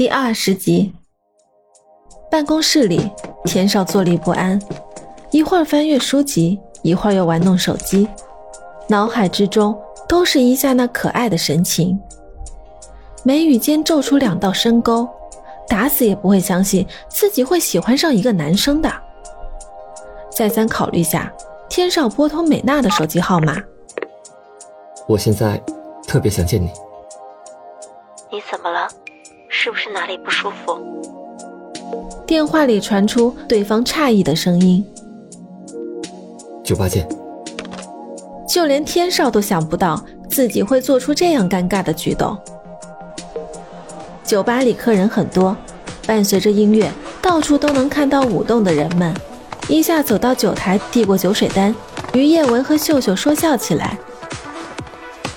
第二十集，办公室里，田少坐立不安，一会儿翻阅书籍，一会儿又玩弄手机，脑海之中都是一下那可爱的神情，眉宇间皱出两道深沟，打死也不会相信自己会喜欢上一个男生的。再三考虑下，天少拨通美娜的手机号码。我现在特别想见你。你怎么了？是不是哪里不舒服？电话里传出对方诧异的声音。酒吧见。就连天少都想不到自己会做出这样尴尬的举动。酒吧里客人很多，伴随着音乐，到处都能看到舞动的人们。一下走到酒台，递过酒水单，于叶文和秀秀说笑起来。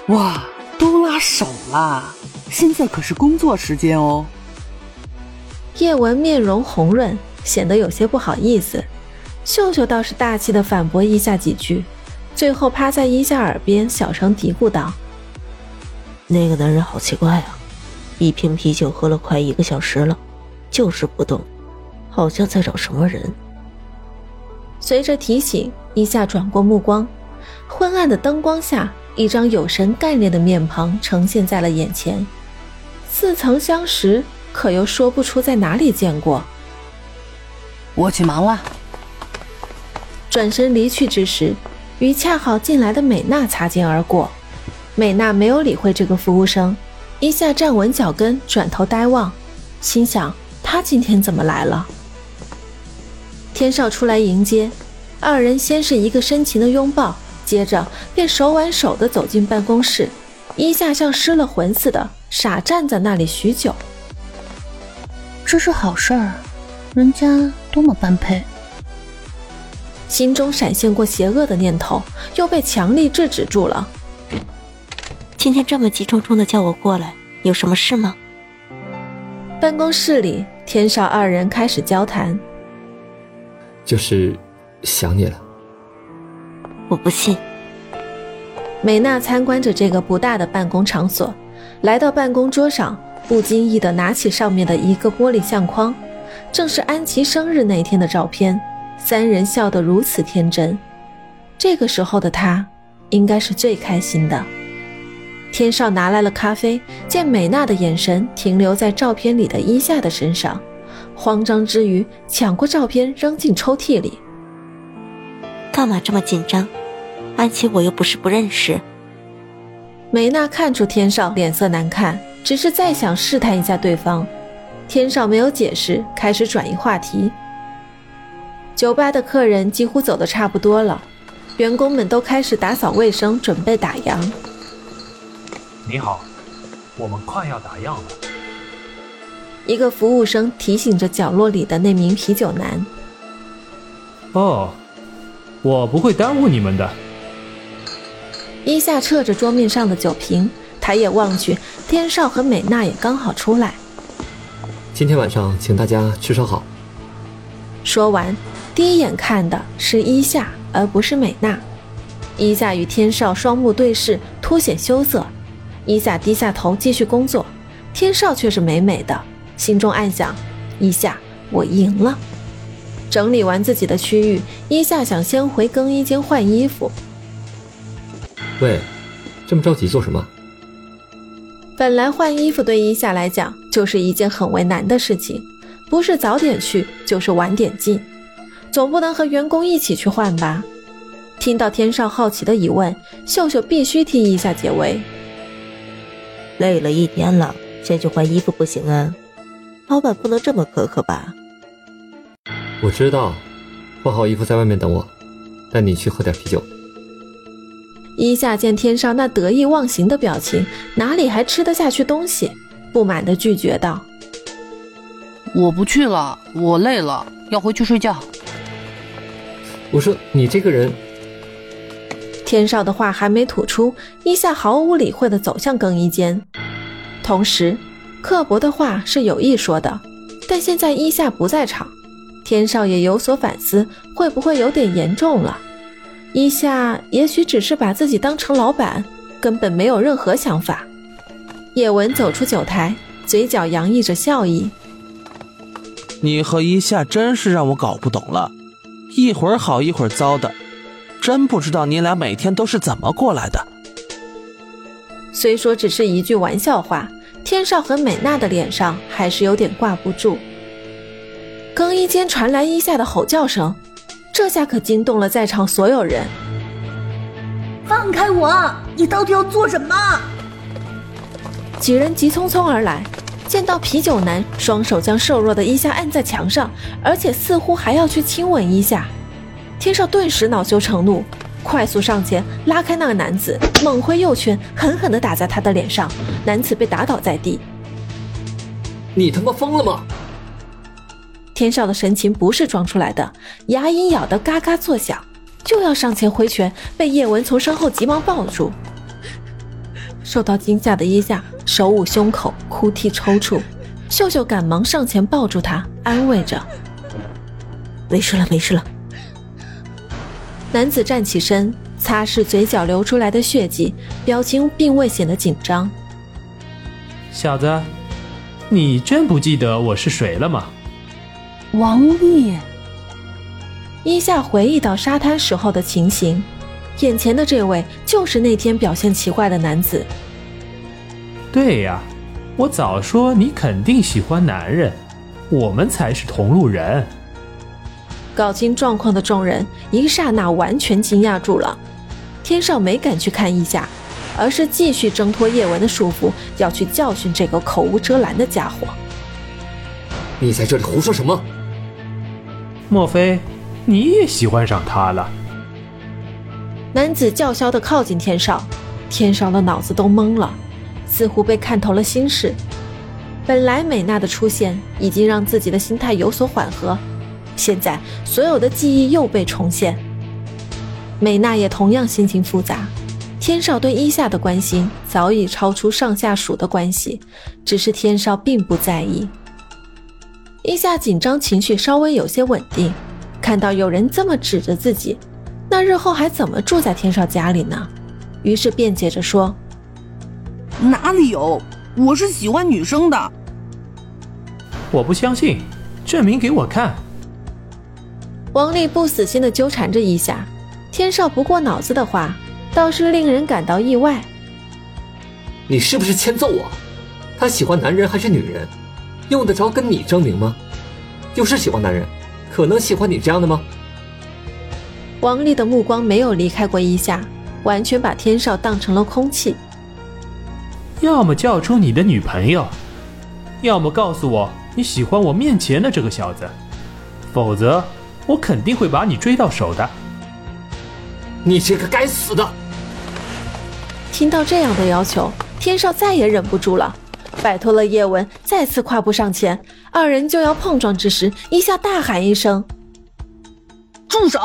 哇，都拉手啦！现在可是工作时间哦。叶文面容红润，显得有些不好意思。秀秀倒是大气的反驳一下几句，最后趴在一夏耳边小声嘀咕道：“那个男人好奇怪啊，一瓶啤酒喝了快一个小时了，就是不动，好像在找什么人。”随着提醒，一下转过目光，昏暗的灯光下，一张有神干练的面庞呈现在了眼前。似曾相识，可又说不出在哪里见过。我去忙了。转身离去之时，与恰好进来的美娜擦肩而过。美娜没有理会这个服务生，一下站稳脚跟，转头呆望，心想他今天怎么来了？天少出来迎接，二人先是一个深情的拥抱，接着便手挽手的走进办公室。一下像失了魂似的，傻站在那里许久。这是好事儿，人家多么般配。心中闪现过邪恶的念头，又被强力制止住了。今天这么急冲冲的叫我过来，有什么事吗？办公室里，天少二人开始交谈。就是想你了。我不信。美娜参观着这个不大的办公场所，来到办公桌上，不经意地拿起上面的一个玻璃相框，正是安琪生日那天的照片。三人笑得如此天真，这个时候的他应该是最开心的。天少拿来了咖啡，见美娜的眼神停留在照片里的伊夏的身上，慌张之余抢过照片扔进抽屉里。干嘛这么紧张？安琪，我又不是不认识。梅娜看出天少脸色难看，只是再想试探一下对方。天少没有解释，开始转移话题。酒吧的客人几乎走的差不多了，员工们都开始打扫卫生，准备打烊。你好，我们快要打烊了。一个服务生提醒着角落里的那名啤酒男。哦，我不会耽误你们的。伊夏撤着桌面上的酒瓶，抬眼望去，天少和美娜也刚好出来。今天晚上请大家吃烧烤。说完，第一眼看的是伊夏，而不是美娜。伊夏与天少双目对视，凸显羞涩。伊夏低下头继续工作，天少却是美美的，心中暗想：伊夏，我赢了。整理完自己的区域，伊夏想先回更衣间换衣服。喂，这么着急做什么？本来换衣服对伊夏来讲就是一件很为难的事情，不是早点去就是晚点进，总不能和员工一起去换吧？听到天少好奇的疑问，秀秀必须替伊夏解围。累了一天了，先去换衣服不行啊？老板不能这么苛刻吧？我知道，换好衣服在外面等我，带你去喝点啤酒。伊夏见天少那得意忘形的表情，哪里还吃得下去东西？不满地拒绝道：“我不去了，我累了，要回去睡觉。”我说：“你这个人……”天少的话还没吐出，伊夏毫无理会地走向更衣间。同时，刻薄的话是有意说的，但现在伊夏不在场，天少也有所反思，会不会有点严重了？伊夏也许只是把自己当成老板，根本没有任何想法。叶文走出酒台，嘴角洋溢着笑意。你和一夏真是让我搞不懂了，一会儿好一会儿糟的，真不知道你俩每天都是怎么过来的。虽说只是一句玩笑话，天少和美娜的脸上还是有点挂不住。更衣间传来一夏的吼叫声，这下可惊动了在场所有人。放开我！你到底要做什么？几人急匆匆而来。见到啤酒男双手将瘦弱的伊夏按在墙上，而且似乎还要去亲吻伊夏，天少顿时恼羞成怒，快速上前拉开那个男子，猛挥右拳，狠狠地打在他的脸上，男子被打倒在地。你他妈疯了吗？天少的神情不是装出来的，牙龈咬得嘎嘎作响，就要上前挥拳，被叶文从身后急忙抱住。受到惊吓的伊夏手捂胸口，哭啼抽搐。秀秀赶忙上前抱住他，安慰着：“没事了，没事了。”男子站起身，擦拭嘴角流出来的血迹，表情并未显得紧张。小子，你真不记得我是谁了吗？王爷。伊夏回忆到沙滩时候的情形。眼前的这位就是那天表现奇怪的男子。对呀，我早说你肯定喜欢男人，我们才是同路人。搞清状况的众人一刹那完全惊讶住了。天少没敢去看一夏，而是继续挣脱叶文的束缚，要去教训这个口无遮拦的家伙。你在这里胡说什么？莫非你也喜欢上他了？男子叫嚣的靠近天少，天少的脑子都懵了，似乎被看透了心事。本来美娜的出现已经让自己的心态有所缓和，现在所有的记忆又被重现。美娜也同样心情复杂。天少对伊夏的关心早已超出上下属的关系，只是天少并不在意。伊夏紧张情绪稍微有些稳定，看到有人这么指着自己。那日后还怎么住在天少家里呢？于是辩解着说：“哪里有？我是喜欢女生的。”我不相信，证明给我看。王丽不死心的纠缠着一下，天少不过脑子的话，倒是令人感到意外。你是不是欠揍啊？他喜欢男人还是女人，用得着跟你证明吗？就是喜欢男人，可能喜欢你这样的吗？王丽的目光没有离开过一夏，完全把天少当成了空气。要么叫出你的女朋友，要么告诉我你喜欢我面前的这个小子，否则我肯定会把你追到手的。你这个该死的！听到这样的要求，天少再也忍不住了，摆脱了叶文，再次跨步上前。二人就要碰撞之时，一下大喊一声：“住手！”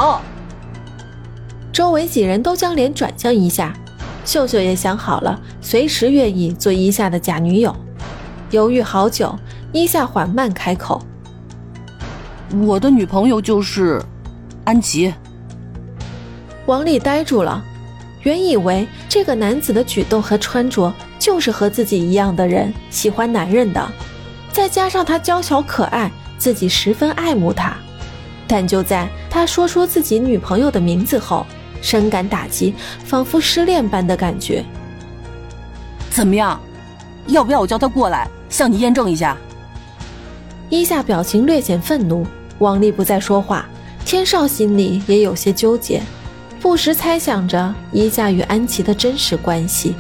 周围几人都将脸转向一下，秀秀也想好了，随时愿意做一夏的假女友。犹豫好久，一夏缓慢开口：“我的女朋友就是安琪。”王丽呆住了，原以为这个男子的举动和穿着就是和自己一样的人，喜欢男人的，再加上他娇小可爱，自己十分爱慕他。但就在他说出自己女朋友的名字后，深感打击，仿佛失恋般的感觉。怎么样？要不要我叫他过来向你验证一下？伊夏表情略显愤怒，王丽不再说话。天少心里也有些纠结，不时猜想着伊夏与安琪的真实关系。